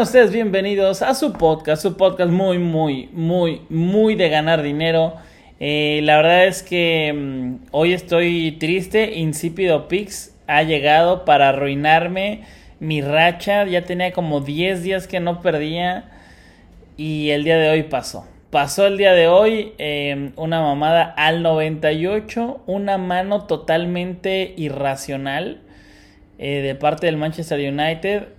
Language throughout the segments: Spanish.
ustedes bienvenidos a su podcast, su podcast muy, muy, muy, muy de ganar dinero. Eh, la verdad es que mm, hoy estoy triste, Insípido Pix ha llegado para arruinarme mi racha, ya tenía como 10 días que no perdía y el día de hoy pasó. Pasó el día de hoy em, una mamada al 98, una mano totalmente irracional eh, de parte del Manchester United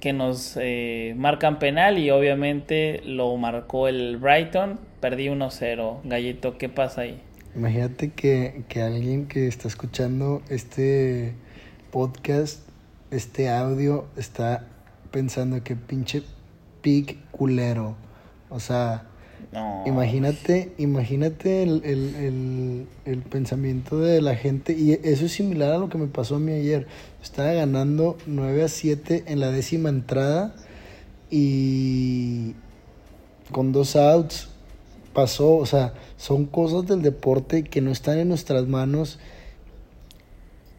que nos eh, marcan penal y obviamente lo marcó el Brighton. Perdí 1-0. Gallito, ¿qué pasa ahí? Imagínate que, que alguien que está escuchando este podcast, este audio, está pensando que pinche pig culero. O sea, Imagínate, imagínate el, el, el, pensamiento de la gente. Y eso es similar a lo que me pasó a mí ayer. Estaba ganando 9 a 7 en la décima entrada. Y con dos outs pasó. O sea, son cosas del deporte que no están en nuestras manos.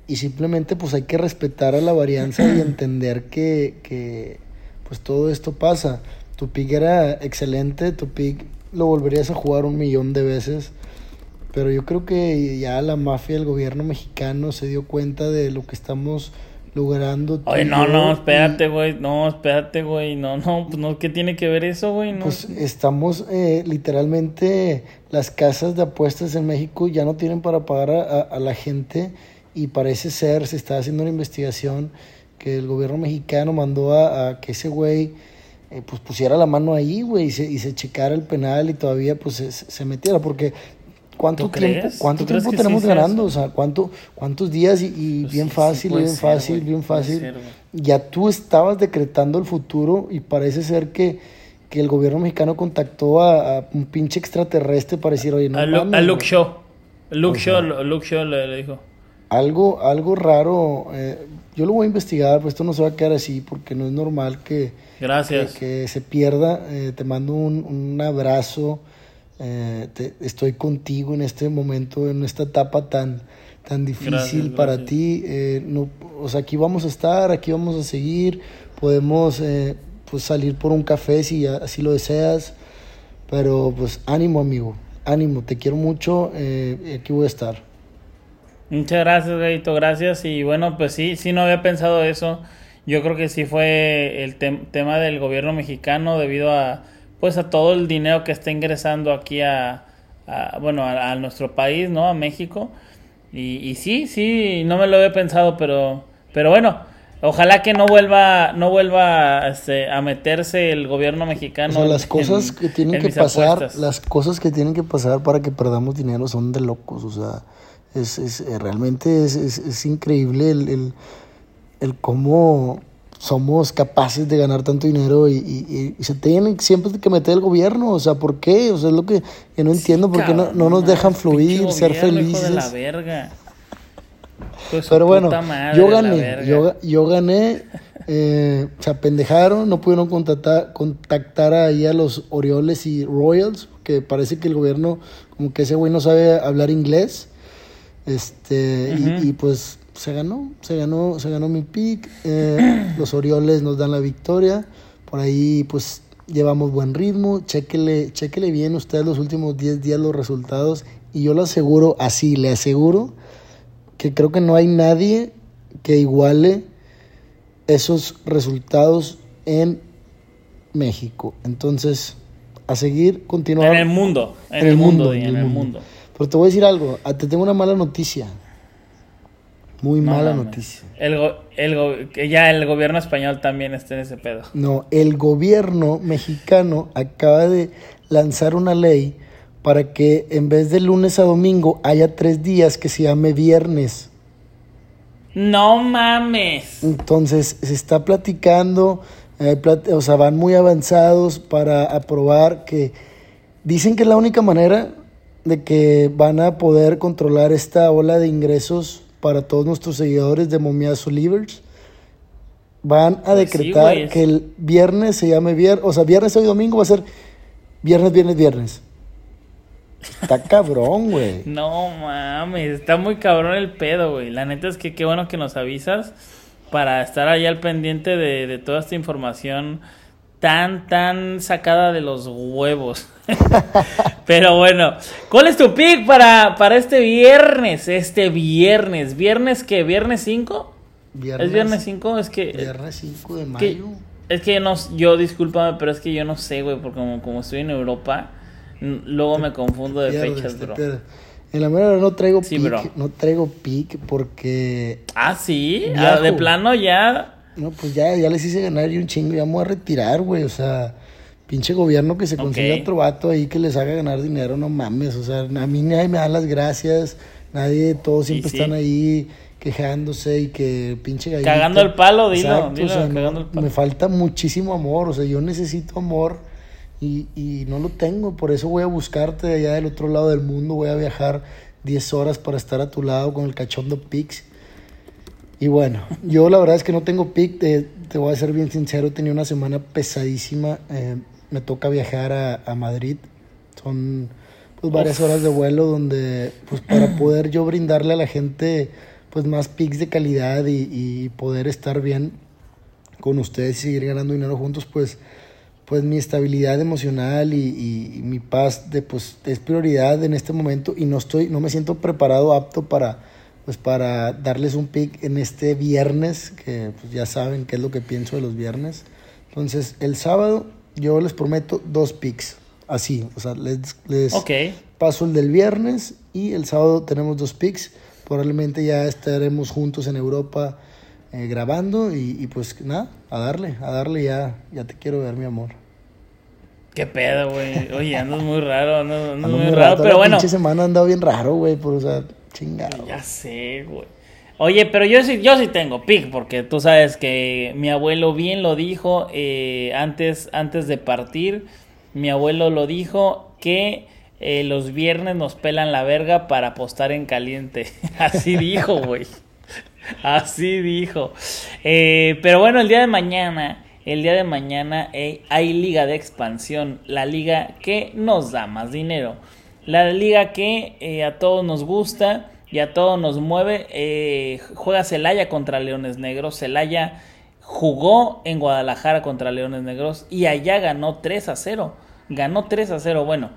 Y simplemente pues hay que respetar a la varianza y entender que, que pues todo esto pasa. Tu pick era excelente, tu pick lo volverías a jugar un millón de veces. Pero yo creo que ya la mafia del gobierno mexicano se dio cuenta de lo que estamos logrando. Oye, no, no, espérate, güey. No, espérate, güey. No, no, pues no, ¿qué tiene que ver eso, güey? No. Pues estamos eh, literalmente, las casas de apuestas en México ya no tienen para pagar a, la gente y parece ser, se está haciendo una investigación que el gobierno mexicano mandó a, a que ese güey eh, pues pusiera la mano ahí, güey, y se, y se checara el penal y todavía pues se, se metiera, porque ¿cuánto tiempo, cuánto tiempo tenemos ganando? O sea, ¿cuánto, ¿cuántos días? Y, pues bien fácil, bien fácil, bien fácil. ya tú estabas decretando el futuro y parece ser que, que el gobierno mexicano contactó a, un pinche extraterrestre para decir, oye, no A, Luke Shaw. Luke Shaw, Luke Shaw le, dijo. Algo, algo raro. Eh, yo lo voy a investigar, pues esto no se va a quedar así porque no es normal que Gracias. Que, se pierda. Eh, te mando un, un abrazo. Eh, estoy contigo en este momento, en esta etapa tan, tan difícil para ti. No, o sea, aquí vamos a estar, aquí vamos a seguir. Podemos pues salir por un café si así lo deseas. Pero pues ánimo, amigo. Ánimo, te quiero mucho. aquí voy a estar. Muchas gracias, Gaito. Gracias. Y bueno, pues sí, sí no había pensado eso yo creo que sí fue el tema del gobierno mexicano debido a pues a todo el dinero que está ingresando aquí a, bueno a, nuestro país no a México y, y, sí sí no me lo había pensado pero pero bueno ojalá que no vuelva no vuelva este, a meterse el gobierno mexicano las cosas que tienen que pasar las cosas que tienen que pasar para que perdamos dinero son de locos o sea es, es realmente es, es, increíble el el cómo somos capaces de ganar tanto dinero y, se tienen siempre que meter el gobierno, o sea, ¿por qué? O sea, es lo que, no entiendo, ¿por qué no, nos dejan fluir, ser felices? la verga. Pues Pero bueno, yo gané, yo, yo gané, eh, se apendejaron, no pudieron contactar, contactar ahí a los Orioles y Royals, que parece que el gobierno, como que ese güey no sabe hablar inglés, este, y pues se ganó, se ganó, se ganó mi pick. Eh, los Orioles nos dan la victoria. Por ahí, pues, llevamos buen ritmo. Chéquele, chéquele bien ustedes los últimos 10 días los resultados. Y yo le aseguro, así, le aseguro, que creo que no hay nadie que iguale esos resultados en México. Entonces, a seguir, continuar. En el mundo, en, el, mundo, en el mundo. Pero te voy a decir algo, ah, te tengo una mala noticia. Muy mala noticia. El, el ya el gobierno español también está en ese pedo. No, el gobierno mexicano acaba de lanzar una ley para que en vez de lunes a domingo haya tres días que se llame viernes. No mames. Entonces se está platicando, eh, o sea, van muy avanzados para aprobar que dicen que es la única manera de que van a poder controlar esta ola de ingresos para todos nuestros seguidores de Momiazo Livers. Van a pues decretar que el viernes se llame viernes, o sea, viernes hoy domingo va a ser viernes, viernes, viernes. Está cabrón, güey. No mames, está muy cabrón el pedo, güey. La neta es que qué bueno que nos avisas para estar ahí al pendiente de, de toda esta información tan, tan sacada de los huevos. Pero bueno, ¿cuál es tu pick para, para este viernes? Este viernes. ¿Viernes qué? ¿Viernes 5? ¿Es viernes 5? Es que... Viernes 5 de mayo. es que no, yo discúlpame, pero es que yo no sé, güey, porque como, como estoy en Europa, luego me confundo de fechas, bro. En la verdad no traigo pick, no traigo pick porque... Ah, sí, ah, de plano ya no, pues ya, ya les hice ganar y un chingo, ya me voy a retirar, güey. O sea, pinche gobierno que se consiga otro vato ahí que les haga ganar dinero, no mames. O sea, a mí nadie me da las gracias, nadie, todos siempre están ahí quejándose y que pinche gallito. Cagando el palo, dilo, dilo cagando el palo. Me falta muchísimo amor, o sea, yo necesito amor y, y no lo tengo, por eso voy a buscarte allá del otro lado del mundo, voy a viajar 10 horas para estar a tu lado con el cachondo Pix y bueno, yo la verdad es que no tengo pick, te, te voy a ser bien sincero, tenía una semana pesadísima, eh, me toca viajar a, Madrid, son pues varias horas de vuelo donde pues para poder yo brindarle a la gente pues más picks de calidad y, poder estar bien con ustedes y seguir ganando dinero juntos, pues pues mi estabilidad emocional y, y, mi paz de pues es prioridad en este momento y no estoy no me siento preparado apto para pues para darles un pick en este viernes, que pues ya saben qué es lo que pienso de los viernes. Entonces, el sábado yo les prometo dos picks, así, o sea, les, les paso el del viernes y el sábado tenemos dos picks. Probablemente ya estaremos juntos en Europa eh, grabando y, pues nada, a darle, a darle ya, ya te quiero ver, mi amor. Qué pedo, güey. Oye, andas muy raro, andas, muy, raro, pero bueno. semana ha andado bien raro, güey, por, o sea, Ya sé, güey. Oye, pero yo sí, yo sí tengo pick, porque tú sabes que mi abuelo bien lo dijo eh, antes, antes de partir. Mi abuelo lo dijo que eh, los viernes nos pelan la verga para apostar en caliente. Así dijo, güey. Así dijo. Eh, pero bueno, el día de mañana, el día de mañana hay liga de expansión, la liga que nos da más dinero. La liga que eh, a todos nos gusta y a todos nos mueve. Eh, juega Celaya contra Leones Negros. Celaya jugó en Guadalajara contra Leones Negros y allá ganó 3 a 0. Ganó 3 a 0. Bueno,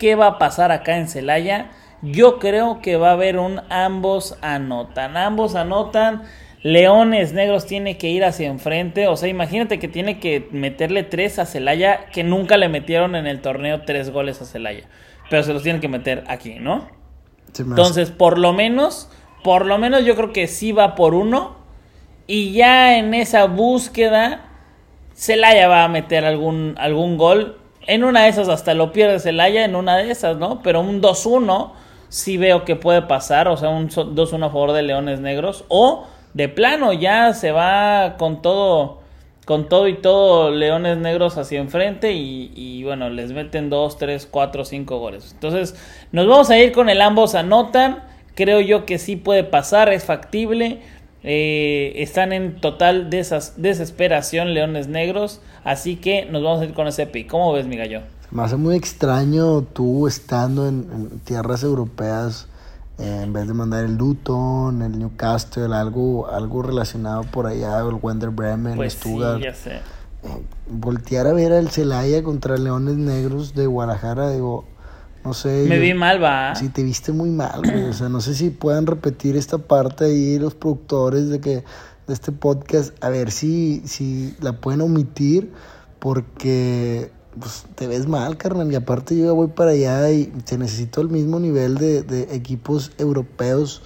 ¿qué va a pasar acá en Celaya? Yo creo que va a haber un ambos anotan. Ambos anotan. Leones Negros tiene que ir hacia enfrente. O sea, imagínate que tiene que meterle 3 a Celaya, que nunca le metieron en el torneo 3 goles a Celaya pero se los tienen que meter aquí, ¿no? Entonces, por lo menos, por lo menos yo creo que sí va por uno. Y ya en esa búsqueda, Celaya va a meter algún, algún gol. En una de esas hasta lo pierde Celaya, en una de esas, ¿no? Pero un 2-1 sí veo que puede pasar, o sea, un 2-1 a favor de Leones Negros. O de plano ya se va con todo con todo y todo Leones Negros hacia enfrente y, bueno, les meten 2, 3, 4, 5 goles. Entonces nos vamos a ir con el ambos anotan. Creo yo que sí puede pasar, es factible. Eh, están en total desesperación Leones Negros. Así que nos vamos a ir con ese pick. ¿Cómo ves, mi gallo? Me hace muy extraño tú estando en tierras europeas eh, en vez de mandar el Luton, el Newcastle, algo, algo relacionado por allá, el Wender Bremen, pues Stuttgart. Sí, ya sé. Eh, voltear a ver al Celaya contra Leones Negros de Guadalajara, digo, no sé. Me vi mal, va. Sí, te viste muy mal, güey. O sea, no sé si puedan repetir esta parte ahí los productores de que de este podcast, a ver si, si la pueden omitir, porque pues te ves mal, carnal. Y aparte yo ya voy para allá y te necesito el mismo nivel de, equipos europeos.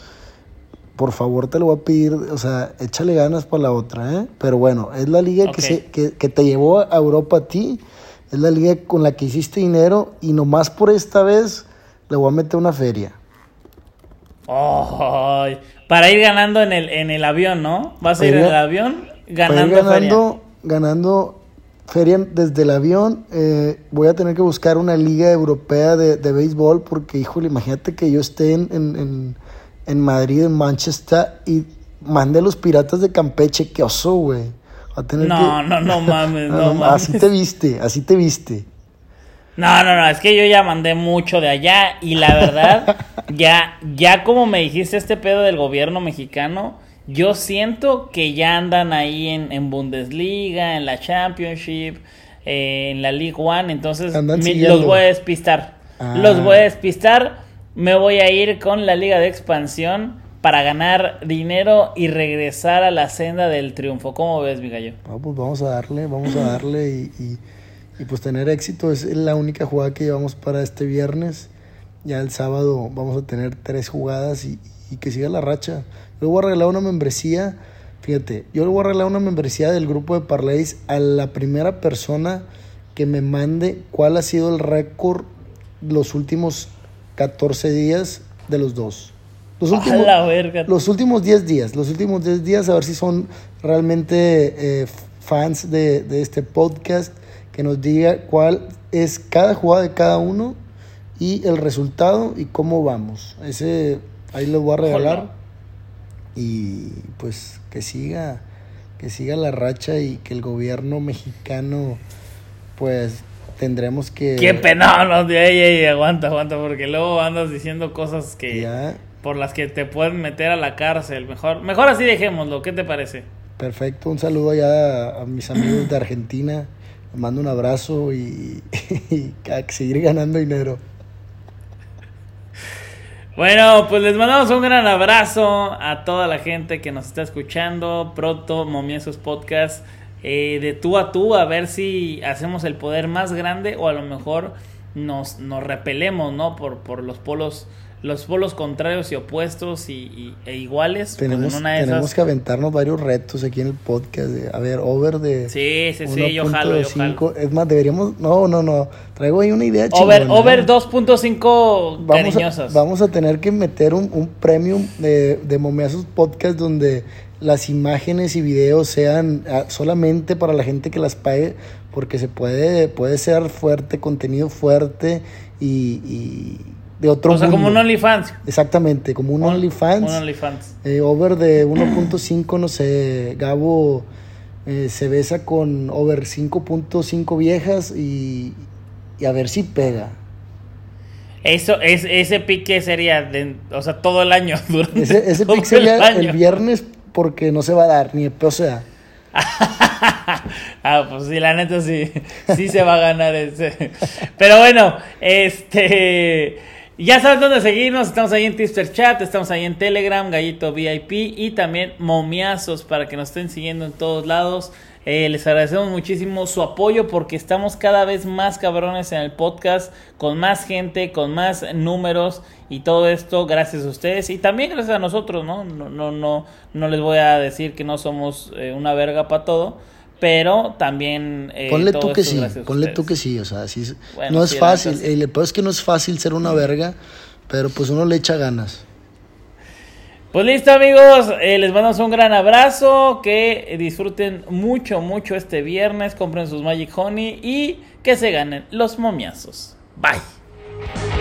Por favor, te lo voy a pedir, o sea, échale ganas para la otra, ¿eh? Pero bueno, es la liga que, se, que, te llevó a Europa a ti, es la liga con la que hiciste dinero y nomás por esta vez le voy a meter una feria. para ir ganando en el, en el avión, ¿no? Vas a ir en el avión ganando, ganando, ganando feria desde el avión. Eh, voy a tener que buscar una liga europea de, de béisbol porque, híjole, imagínate que yo esté en, en, en, Madrid, en Manchester y mande a los piratas de Campeche. Qué oso, güey. No, no, no mames, no, mames. Así te viste, así te viste. No, no, no, es que yo ya mandé mucho de allá y la verdad, ya, ya como me dijiste este pedo del gobierno mexicano, Yo siento que ya andan ahí en, en Bundesliga, en la Championship, eh, en la League One, entonces los voy a despistar. Ah. Los voy a despistar. Me voy a ir con la Liga de Expansión para ganar dinero y regresar a la senda del triunfo. ¿Cómo ves, mi gallo? No, pues vamos a darle, vamos a darle y, y- y pues tener éxito. Es la única jugada que llevamos para este viernes. Ya el sábado vamos a tener tres jugadas y, y que siga la racha. Yo voy a regalar una membresía. Fíjate, yo le voy a regalar una membresía del grupo de Parlays a la primera persona que me mande cuál ha sido el récord los últimos 14 días de los dos. Los A últimos, la verga. los últimos 10 días, los últimos 10 días, a ver si son realmente eh, fans de, de este podcast, que nos diga cuál es cada jugada de cada uno y el resultado y cómo vamos. Ese ahí lo voy a regalar Ojalá. Y pues que siga, que siga la racha y que el gobierno mexicano pues tendremos que... Qué pena, no, ey, ey, aguanta, aguanta, porque luego andas diciendo cosas que Ya, por las que te pueden meter a la cárcel. Mejor, mejor así dejémoslo. ¿Qué te parece? Perfecto, un saludo allá a, a mis amigos de Argentina. Les mando un abrazo y, y a seguir ganando dinero. Bueno, pues les mandamos un gran abrazo a toda la gente que nos está escuchando. Pronto, Momiesos Podcast, eh, de tú a tú, a ver si hacemos el poder más grande o a lo mejor nos, nos repelemos, ¿no? Por, por los polos los polos contrarios y opuestos y, y- e iguales. Pues Tenemos, en una de tenemos esas- que aventarnos varios retos aquí en el podcast. de- a ver, over de Sí, sí, sí, yo jalo, yo jalo. 1.5. Es más, deberíamos... No, no, no. Traigo ahí una idea Over, chingona, over ¿eh? 2.5 Vamos a, vamos a tener que meter un, un premium de, de Momeazos Podcast donde las imágenes y videos sean ah, solamente para la gente que las pague, porque se puede, puede ser fuerte, contenido fuerte y, y de otro o sea, como un. OnlyFans. Exactamente, como un OnlyFans. Un OnlyFans. Eh, over de 1.5, no sé, Gabo eh, se besa con over 5.5 viejas y, y a ver si pega. Eso, es, ese pique sería, de, o sea, todo el año. Durante Ese, ese pick sería el año. el viernes porque no se va a dar, ni el o sea. ah, pues sí, la neta sí, sí se va a ganar ese. Pero bueno, este, ya saben dónde seguirnos, estamos ahí en Tipster Chat, estamos ahí en Telegram, Gallito VIP y también Momiazos para que nos estén siguiendo en todos lados. Eh, les agradecemos muchísimo su apoyo porque estamos cada vez más cabrones en el podcast, con más gente, con más números y todo esto gracias a ustedes y también gracias a nosotros, ¿no? No, no, no, no les voy a decir que no somos eh, una verga para todo, pero también... eh, Ponle todo tú que sí, ponle tú que sí, o sea, sí, Bueno, no es sí, fácil. El peor es que no es fácil ser una verga, pero pues uno le echa ganas. Pues listo amigos, eh, les mandamos un gran abrazo, que disfruten mucho, mucho este viernes, compren sus Magic Honey y que se ganen los momiazos. Bye.